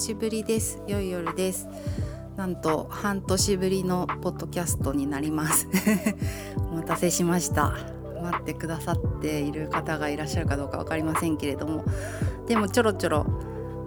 久しぶりです。良い夜です。なんと半年ぶりのポッドキャストになります。お待たせしました。待ってくださっている方がいらっしゃるかどうか分かりませんけれども。でもちょろちょろ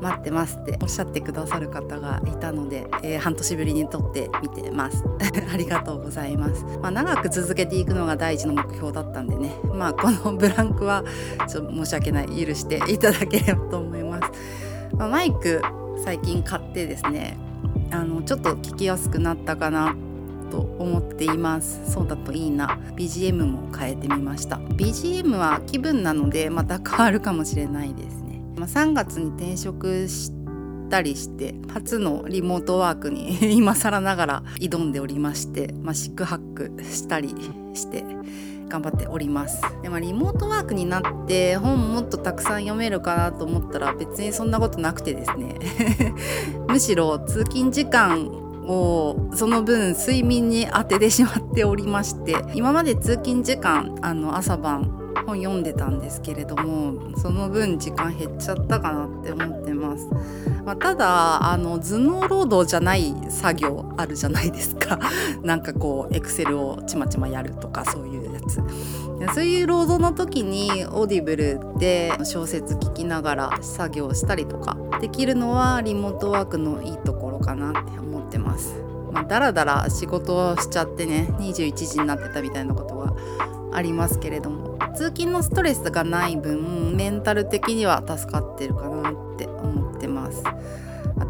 待ってますっておっしゃってくださる方がいたので、えー、半年ぶりに撮ってみてます。ありがとうございます、まあ、長く続けていくのが第一の目標だったんでね。まあこのブランクはちょっと申し訳ない。許していただければと思います、まあ、マイク最近買ってですねあのちょっと聞きやすくなったかなと思っています。そうだといいな。BGM も変えてみました。BGM は気分なのでまた変わるかもしれないですね、まあ、3月に転職したりして初のリモートワークに 今更ながら挑んでおりまして、まあ、シックハックしたりして頑張っております。で、まあ、リモートワークになって本もっとたくさん読めるかなと思ったら別にそんなことなくてですね。むしろ通勤時間をその分睡眠に当ててしまっておりまして今まで通勤時間あの朝晩本読んでたんですけれどもその分時間減っちゃったかなって思ってます、まあ、ただあの頭脳労働じゃない作業あるじゃないですか。なんかこうエクセルをちまちまやるとかそういうつそういう労働の時にオーディブルで小説聞きながら作業したりとかできるのはリモートワークのいいところかなって思ってます。まあ、だらだら仕事をしちゃってね21時になってたみたいなことがありますけれども通勤のストレスがない分メンタル的には助かってるかなって思ってます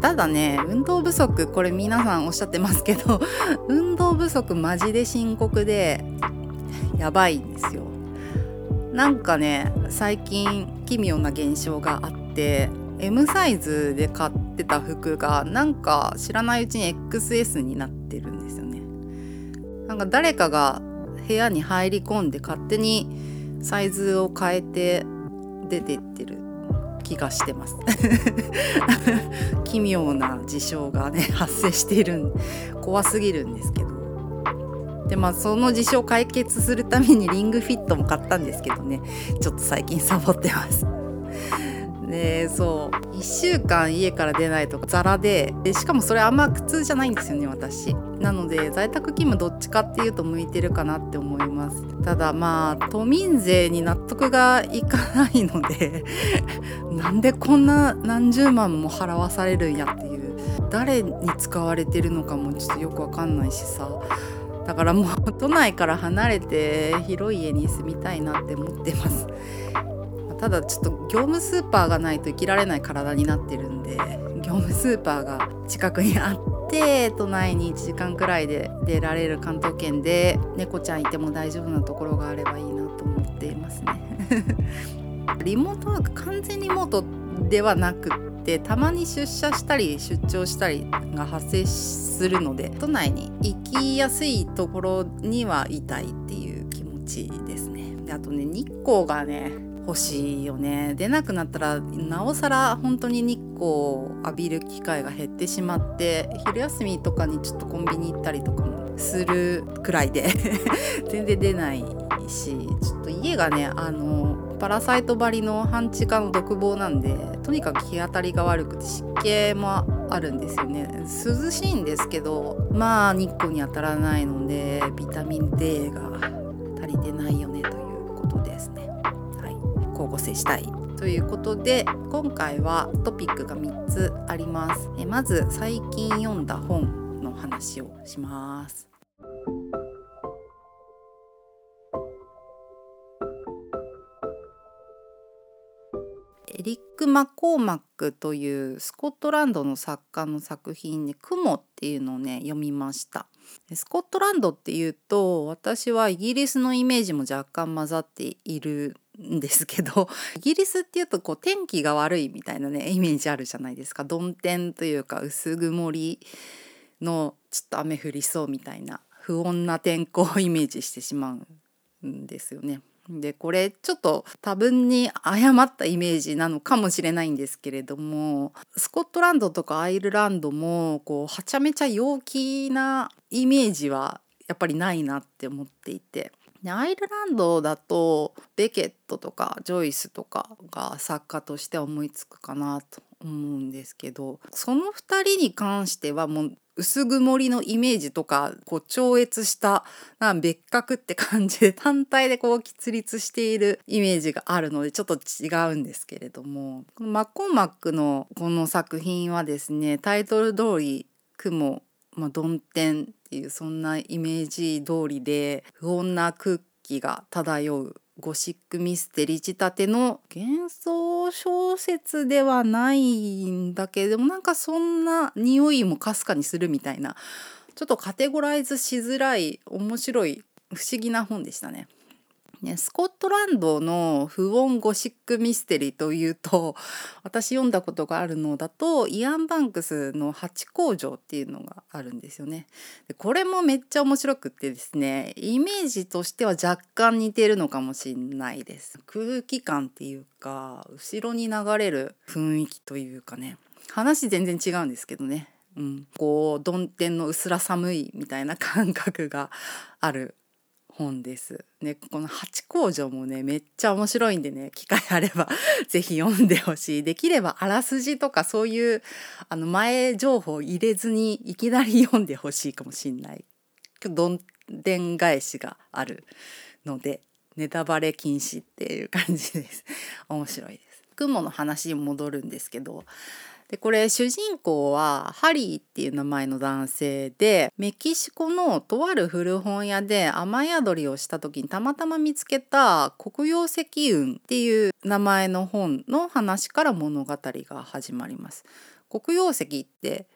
ただね運動不足これ皆さんおっしゃってますけど 運動不足マジで深刻でやばいんですよ。なんかね最近奇妙な現象があって M サイズで買ってた服がなんか知らないうちに XS になってるんですよね。なんか誰かが部屋に入り込んで勝手にサイズを変えて出てってる気がしてます。奇妙な事象がね発生している怖すぎるんですけど。でまあその事象を解決するために リングフィットも買ったんですけどね。ちょっと最近サボってます。でそう。1週間家から出ないとかザラで。でしかもそれあんま苦痛じゃないんですよね私。なので在宅勤務どっちかっていうと向いてるかなって思います。ただまあ都民税に納得がいかないので なんでこんな何十万も払わされるんやっていう。誰に使われてるのかもちょっとよくわかんないしさ。だからもう都内から離れて広い家に住みたいなって思ってます。ただちょっと業務スーパーがないと生きられない体になってるんで業務スーパーが近くにあって都内に1時間くらいで出られる関東圏で猫ちゃんいても大丈夫なところがあればいいなと思っていますね。リモートワーク完全リモートではなくってたまに出社したり出張したりが発生するので都内に行きやすいところにはいたいっていう気持ちですね。であとね日光がね欲しいよね。出なくなったらなおさら本当に日光を浴びる機会が減ってしまって昼休みとかにちょっとコンビニ行ったりとかもするくらいで 全然出ないしちょっと家がねあのパラサイト張りの半地下の独房なんでとにかく日当たりが悪くて湿気もあるんですよね。涼しいんですけどまあ日光に当たらないのでビタミン D が足りてないよねということですね。はい。交互接したい。ということで今回はトピックが3つあります。えまず最近読んだ本の話をします。エリック・マコーマックというスコットランドの作家の作品で「雲」っていうのをね読みました。スコットランドっていうと私はイギリスのイメージも若干混ざっているんですけど イギリスっていうとこう天気が悪いみたいなねイメージあるじゃないですか曇天というか薄曇りのちょっと雨降りそうみたいな不穏な天候をイメージしてしまうんですよね。でこれちょっと多分に誤ったイメージなのかもしれないんですけれどもスコットランドとかアイルランドもこうはちゃめちゃ陽気なイメージはやっぱりないなって思っていて。でアイルランドだとベケットとかジョイスとかが作家として思いつくかなと。思うんですけどその2人に関してはもう薄曇りのイメージとかこう超越したな別格って感じで 単体でこう喫立しているイメージがあるのでちょっと違うんですけれどもこのマッコーマックのこの作品はですねタイトル通り雲まあ、曇天っていうそんなイメージ通りで不穏な空気が漂うゴシックミステリー仕立ての幻想小説ではないんだけどもなんかそんな匂いもかすかにするみたいなちょっとカテゴライズしづらい面白い不思議な本でしたね。ね、スコットランドの不穏ゴシックミステリーというと 私読んだことがあるのだとイアン・バンクスの「八工場」っていうのがあるんですよね。でこれもめっちゃ面白くってですねイメージとしては若干似てるのかもしれないです。空気感っていうか後ろに流れる雰囲気というかね話全然違うんですけどね。うん、こう曇天の薄ら寒いみたいな感覚がある本です。ね、この八工場もねめっちゃ面白いんでね機会あれば 是非読んでほしいできればあらすじとかそういうあの前情報入れずにいきなり読んでほしいかもしんないどんでん返しがあるのでネタバレ禁止っていう感じです面白いです。雲の話に戻るんですけどでこれ主人公はハリーっていう名前の男性でメキシコのとある古本屋で雨宿りをした時にたまたま見つけた黒曜石雲っていう名前の本の話から物語が始まります。黒曜石って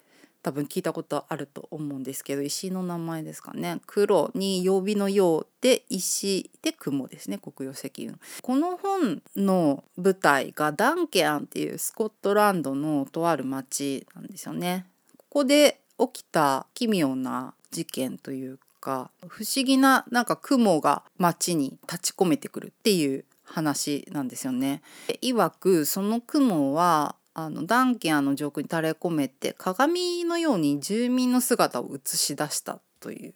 多分聞いたことあると思うんですけど石の名前ですかね。黒に曜日のようで石で雲ですね。黒曜石雲この本の舞台がダンケアンっていうスコットランドのとある町なんですよね。ここで起きた奇妙な事件というか不思議ななんか雲が町に立ち込めてくるっていう話なんですよね。いわくその雲はあのダンケアの上空に垂れ込めて鏡のように住民の姿を映し出したという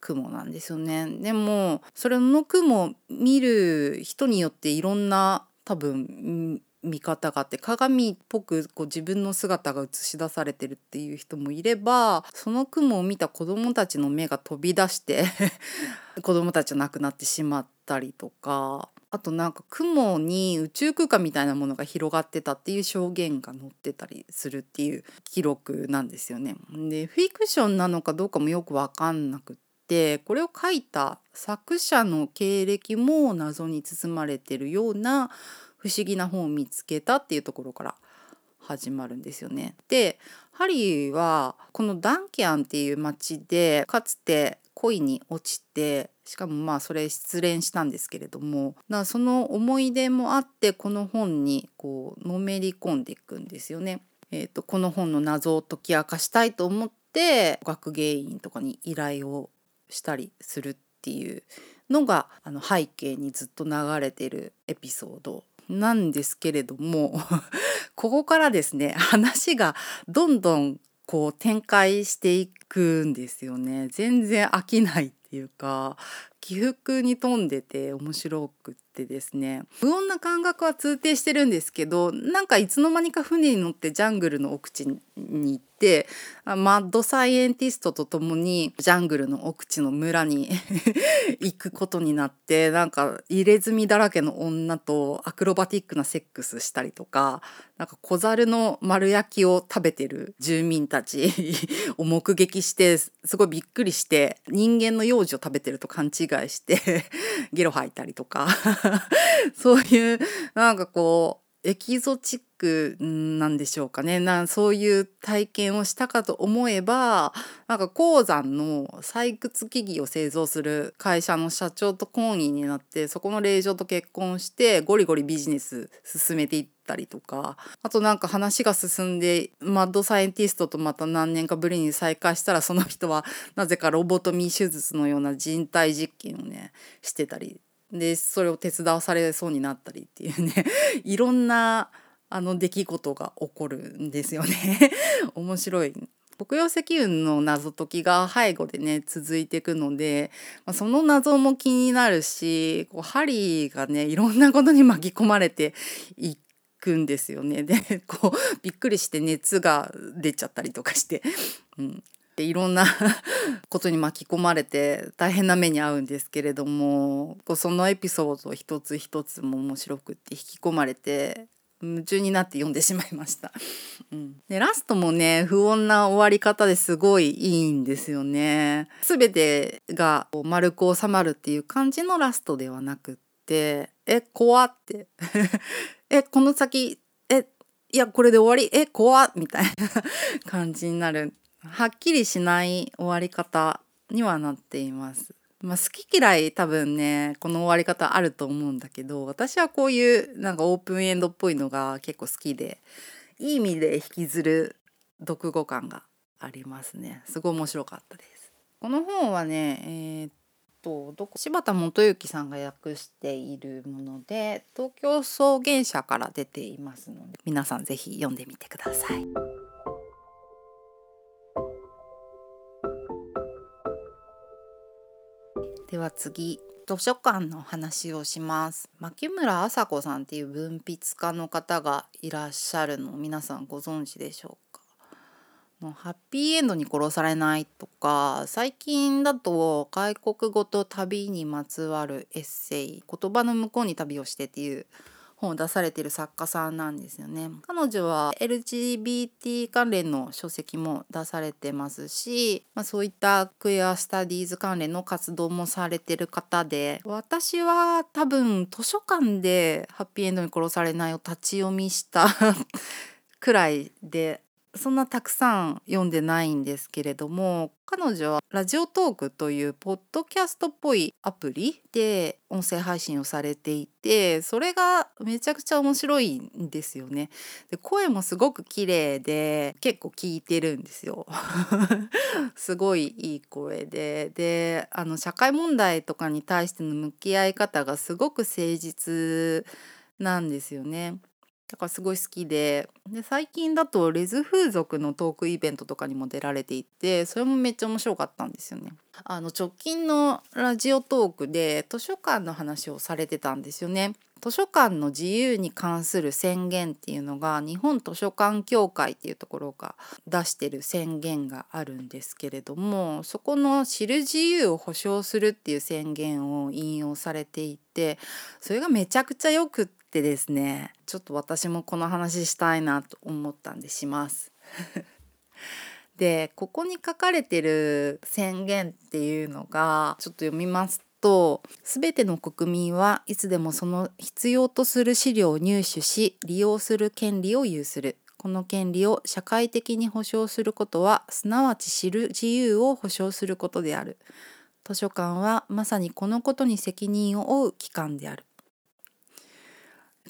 雲なんですよね。でもそれの雲を見る人によっていろんな多分見方があって鏡っぽくこう自分の姿が映し出されてるっていう人もいればその雲を見た子どもたちの目が飛び出して 子どもたちは亡くなってしまったりとかあとなんか雲に宇宙空間みたいなものが広がってたっていう証言が載ってたりするっていう記録なんですよね。でフィクションなのかどうかもよく分かんなくってこれを書いた作者の経歴も謎に包まれてるような不思議な本を見つけたっていうところから始まるんですよね。でハリーはこのダンキャンっていう町でかつて恋に落ちてしかもまあそれ失恋したんですけれどもだその思い出もあってこの本にこうのめり込んでいくんですよね。えーと、この本の謎を解き明かしたいと思って学芸員とかに依頼をしたりするっていうのがあの背景にずっと流れてるエピソードなんですけれども ここからですね話がどんどんこう展開していくんですよね全然飽きないっいうか起伏に富んでて面白くってですね。不穏な感覚は通底してるんですけどなんかいつの間にか船に乗ってジャングルの奥地に行ってマッドサイエンティストと共にジャングルの奥地の村に 行くことになってなんか入れ墨だらけの女とアクロバティックなセックスしたりとかなんか小猿の丸焼きを食べてる住民たち を目撃してすごいびっくりして人間の幼児を食べてると勘違いして ゲロ吐いたりとか。そういうなんかこうエキゾチックなんでしょうかね。なそういう体験をしたかと思えばなんか鉱山の採掘機器を製造する会社の社長と婚姻になってそこの令嬢と結婚してゴリゴリビジネス進めていったりとかあとなんか話が進んでマッドサイエンティストとまた何年かぶりに再会したらその人は なぜかロボトミー手術のような人体実験をねしてたり。でそれを手伝わされそうになったりっていうね いろんなあの出来事が起こるんですよね。面白い。黒曜石雲の謎解きが背後でね続いていくので、まあ、その謎も気になるしこうハリーがねいろんなことに巻き込まれていくんですよね。でこうびっくりして熱が出ちゃったりとかして、うん、でいろんな ことに巻き込まれて大変な目に遭うんですけれどもそのエピソード一つ一つも面白くって引き込まれて夢中になって読んでしまいました。うん、でラストもね不穏な終わり方ですごいいいんですよね。全てが丸く収まるっていう感じのラストではなくってえ怖ってえこの先えいやこれで終わり？え怖みたいな感じになる。はっきりしない終わり方にはなっています。まあ、好き嫌い多分ねこの終わり方あると思うんだけど私はこういうなんかオープンエンドっぽいのが結構好きでいい意味で引きずる読後感がありますね。すごい面白かったです。この本はねえー、っとどこ？柴田元幸さんが訳しているもので東京草原社から出ていますので皆さん是非読んでみてください。では次図書館の話をします。牧村麻子さんっていう文筆家の方がいらっしゃるの皆さんご存知でしょうか？ハッピーエンドに殺されないとか最近だと外国語と旅にまつわるエッセイ言葉の向こうに旅をしてっていう本を出されてる作家さんなんですよね。彼女は LGBT 関連の書籍も出されてますし、まあ、そういったクエアスタディーズ関連の活動もされてる方で私は多分図書館で「ハッピーエンドに殺されない」を立ち読みした くらいでそんなたくさん読んでないんですけれども彼女はラジオトークというポッドキャストっぽいアプリで音声配信をされていてそれがめちゃくちゃ面白いんですよね。で声もすごく綺麗で結構聞いてるんですよ。すごいいい声でであの社会問題とかに対しての向き合い方がすごく誠実なんですよね。だからすごい好きでで最近だとレズ風俗のトークイベントとかにも出られていてそれもめっちゃ面白かったんですよね。あの直近のラジオトークで図書館の話をされてたんですよね。図書館の自由に関する宣言っていうのが日本図書館協会っていうところが出してる宣言があるんですけれどもそこの知る自由を保障するっていう宣言を引用されていてそれがめちゃくちゃよくってですねちょっと私もこの話したいなと思ったんでします。でここに書かれてる宣言っていうのがちょっと読みますと全ての国民はいつでもその必要とする資料を入手し利用する権利を有する。この権利を社会的に保障することはすなわち知る自由を保障することである。図書館はまさにこのことに責任を負う機関である。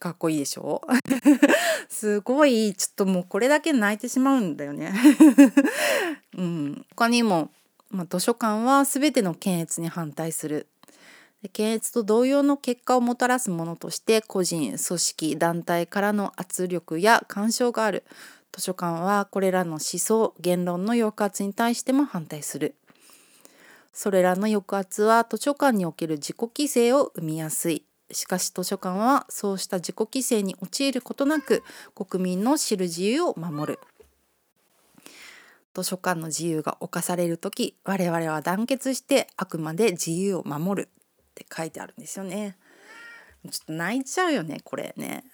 かっこいいでしょ？すごいちょっともうこれだけ泣いてしまうんだよね。うん、他にも、まあ、図書館は全ての検閲に反対する。検閲と同様の結果をもたらすものとして個人組織団体からの圧力や干渉がある。図書館はこれらの思想言論の抑圧に対しても反対する。それらの抑圧は図書館における自己規制を生みやすい。しかし図書館はそうした自己規制に陥ることなく国民の知る自由を守る。図書館の自由が侵される時我々は団結してあくまで自由を守る。って書いてあるんですよね。ちょっと泣いちゃうよねこれね。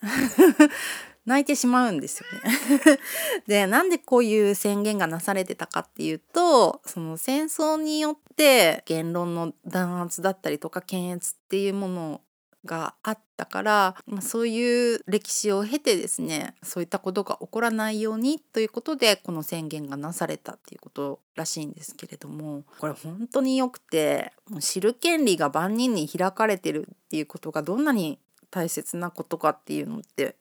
泣いてしまうんですよね。でなんでこういう宣言がなされてたかっていうとその戦争によって言論の弾圧だったりとか検閲っていうものがあったから、まあ、そういう歴史を経てですねそういったことが起こらないようにということでこの宣言がなされたっていうことらしいんですけれどもこれ本当によくてもう知る権利が万人に開かれてるっていうことがどんなに大切なことかっていうのって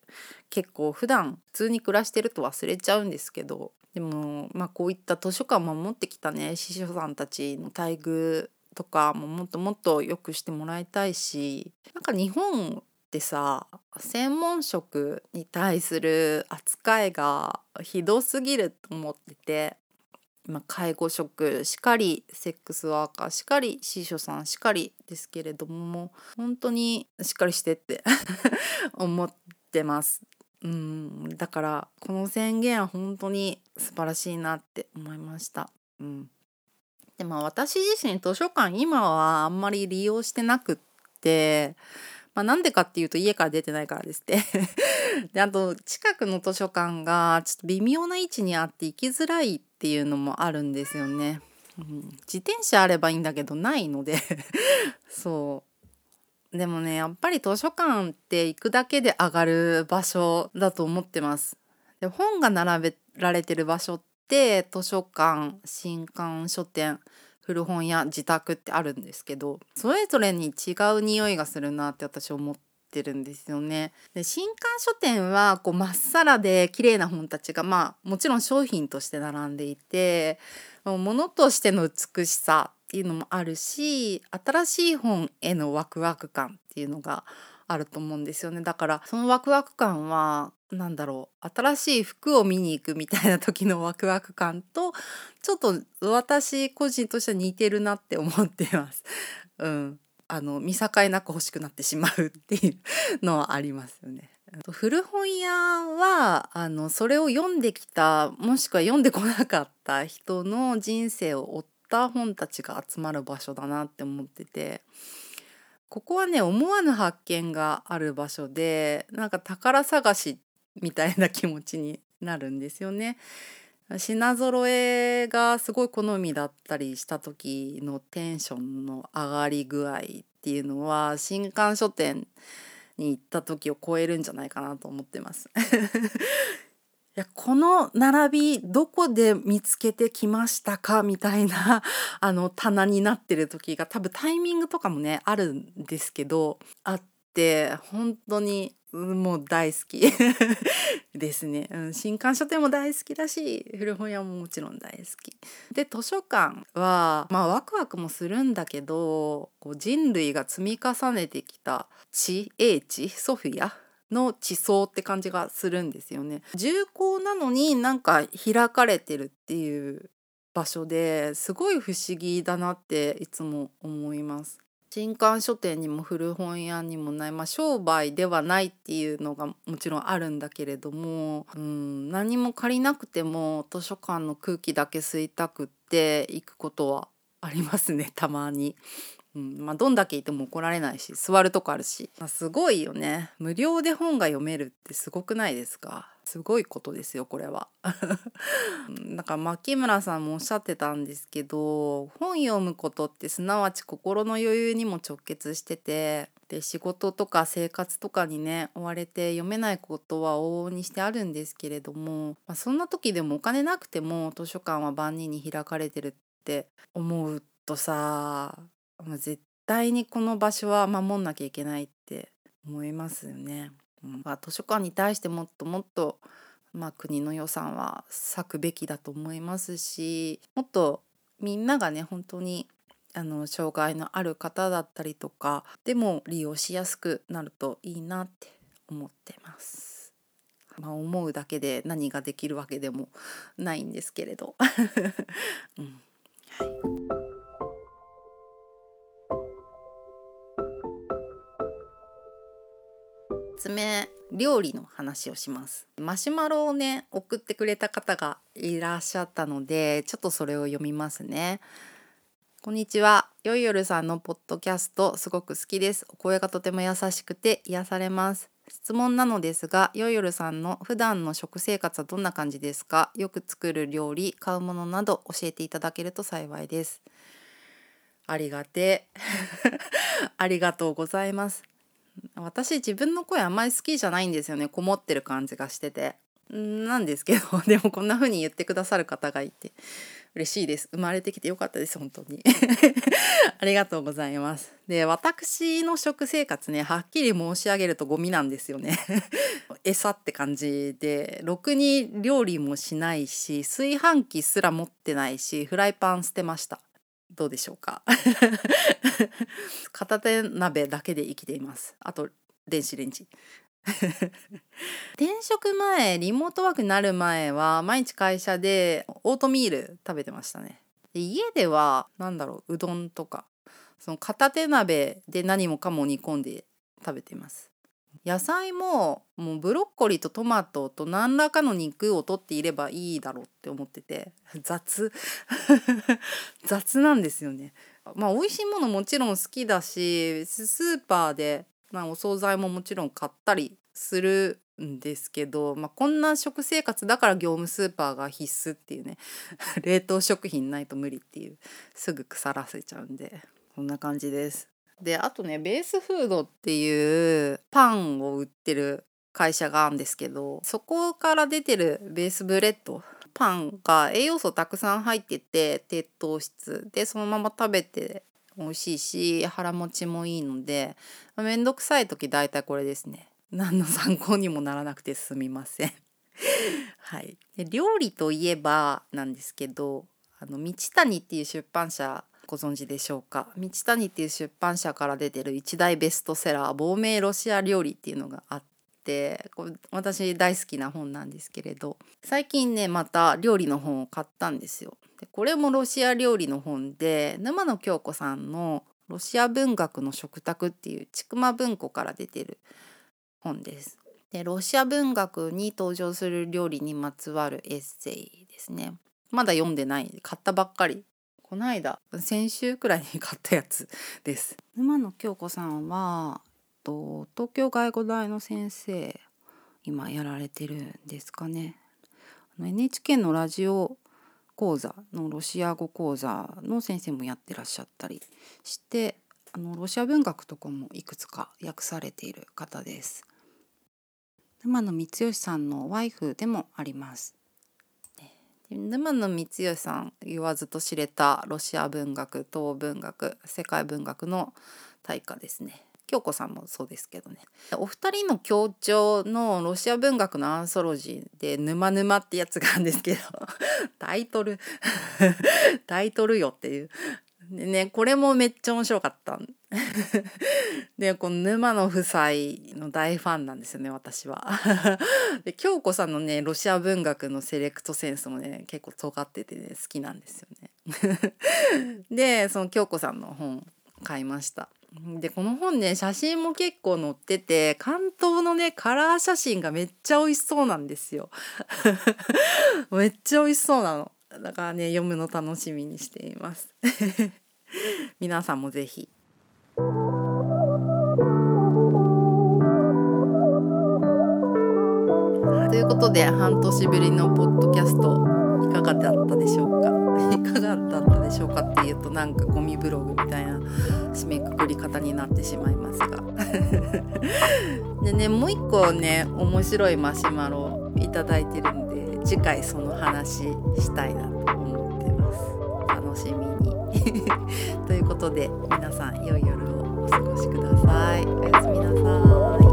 結構普段普通に暮らしてると忘れちゃうんですけどでもまあこういった図書館を守ってきたね司書さんたちの待遇とかももっともっと良くしてもらいたいしなんか日本ってさ専門職に対する扱いがひどすぎると思ってて今介護職しかりセックスワーカーしかり司書さんしかりですけれども本当にしっかりしてって 思ってます。うんだからこの宣言は本当に素晴らしいなって思いました。うん、でまあ私自身図書館今はあんまり利用してなくってまあ、なんでかっていうと家から出てないからですって であと近くの図書館がちょっと微妙な位置にあって行きづらいっていうのもあるんですよね。うん、自転車あればいいんだけどないので そうでもねやっぱり図書館って行くだけで上がる場所だと思ってます。で本が並べられてる場所って図書館新刊書店古本屋自宅ってあるんですけどそれぞれに違う匂いがするなって私思ってるんですよね。で新刊書店はこうまっさらで綺麗な本たちがまあもちろん商品として並んでいて物としての美しさっていうのもあるし新しい本へのワクワク感っていうのがあると思うんですよねだからそのワクワク感は何だろう新しい服を見に行くみたいな時のワクワク感とちょっと私個人としては似てるなって思っています。うん、あの見境なく欲しくなってしまうっていうのはありますよね。古本屋はあのそれを読んできたもしくは読んでこなかった人の人生を追った本たちが集まる場所だなって思っててここはね思わぬ発見がある場所でなんか宝探しみたいな気持ちになるんですよね。品揃えがすごい好みだったりした時のテンションの上がり具合っていうのは新刊書店に行った時を超えるんじゃないかなと思ってます。やこの並びどこで見つけてきましたかみたいな あの棚になってる時が多分タイミングとかもねあるんですけどあって本当にもう大好き ですね、うん、新刊書店も大好きだし古本屋ももちろん大好き。で図書館はまあワクワクもするんだけどこう人類が積み重ねてきた地英知ソフィアの地層って感じがするんですよね重厚なのになんか開かれてるっていう場所ですごい不思議だなっていつも思います新刊書店にも古本屋にもない、まあ、商売ではないっていうのがもちろんあるんだけれども、うん、何も借りなくても図書館の空気だけ吸いたくって行くことはありますねたまに。うんまあ、どんだけいても怒られないし座るとこあるし、まあ、すごいよね。無料で本が読めるってすごくないですか？すごいことですよこれは。なんか牧村さんもおっしゃってたんですけど本読むことってすなわち心の余裕にも直結しててで仕事とか生活とかにね追われて読めないことは往々にしてあるんですけれども、まあ、そんな時でもお金なくても図書館は万人に開かれてるって思うとさもう絶対にこの場所は守んなきゃいけないって思いますよね。まあ、図書館に対してもっともっと、まあ、国の予算は割くべきだと思いますしもっとみんながね本当にあの障害のある方だったりとかでも利用しやすくなるといいなって思ってます。まあ、思うだけで何ができるわけでもないんですけれど。うんはいつ目料理の話をします。マシュマロをね送ってくれた方がいらっしゃったのでちょっとそれを読みますね。こんにちは。よいよるさんのポッドキャストすごく好きです。お声がとても優しくて癒されます。質問なのですがよいよるさんの普段の食生活はどんな感じですか？よく作る料理買うものなど教えていただけると幸いです。ありがて ありがとうございます。私自分の声あんまり好きじゃないんですよね。こもってる感じがしてて。なんですけど でもこんな風に言ってくださる方がいて嬉しいです。生まれてきてよかったです本当に。ありがとうございます。で私の食生活ねはっきり申し上げるとゴミなんですよね。餌って感じで。ろくに料理もしないし炊飯器すら持ってないしフライパン捨てました。どうでしょうか？片手鍋だけで生きています。あと電子レンジ。転職前リモートワークになる前は毎日会社でオートミール食べてましたね。で家では何だろううどんとかその片手鍋で何もかも煮込んで食べています。野菜ももうブロッコリーとトマトと何らかの肉を取っていればいいだろうって思ってて 雑 雑なんですよね。まあ美味しいものもちろん好きだしスーパーで、まあ、お惣菜ももちろん買ったりするんですけど、まあ、こんな食生活だから業務スーパーが必須っていうね 冷凍食品ないと無理っていうすぐ腐らせちゃうんでこんな感じです。であとねベースフードっていうパンを売ってる会社があるんですけどそこから出てるベースブレッドパンが栄養素たくさん入ってて低糖質。でそのまま食べて美味しいし腹持ちもいいのでめんどくさい時大体これですね。何の参考にもならなくてすみません。はい、で料理といえばなんですけどあの道谷っていう出版社ご存知でしょうか？道谷っていう出版社から出てる一大ベストセラー「亡命ロシア料理」っていうのがあってこれ私大好きな本なんですけれど最近ねまた料理の本を買ったんですよ。でこれもロシア料理の本で沼野京子さんの「ロシア文学の食卓」っていう千曲文庫から出てる本です。でロシア文学に登場する料理にまつわるエッセイですね。まだ読んでない買ったばっかりこの間先週くらいに買ったやつです沼野京子さんはと東京外語大の先生今やられてるんですかね NHK のラジオ講座のロシア語講座の先生もやってらっしゃったりしてあのロシア文学とかもいくつか訳されている方です。沼野光義さんのワイフでもあります。沼野光義さん言わずと知れたロシア文学東文学世界文学の大家ですね。京子さんもそうですけどね。お二人の協調のロシア文学のアンソロジーで「沼沼」ってやつがあるんですけど タイトル タイトルよっていう。でねこれもめっちゃ面白かった でこの沼の夫妻の大ファンなんですよね私は。で京子さんのねロシア文学のセレクトセンスもね結構尖っててね好きなんですよね。でその京子さんの本買いました。でこの本ね写真も結構載ってて関東のねカラー写真がめっちゃ美味しそうなんですよ。めっちゃ美味しそうなの。だからね読むの楽しみにしています。皆さんもぜひということで半年ぶりのポッドキャストいかがだったでしょうか？いかがだったでしょうかっていうとなんかゴミブログみたいな締めくくり方になってしまいますが。でねもう一個ね面白いマシュマロいただいてるんで次回その話したいなと思って。楽しみに。ということで皆さん良い夜をお過ごしください。おやすみなさい。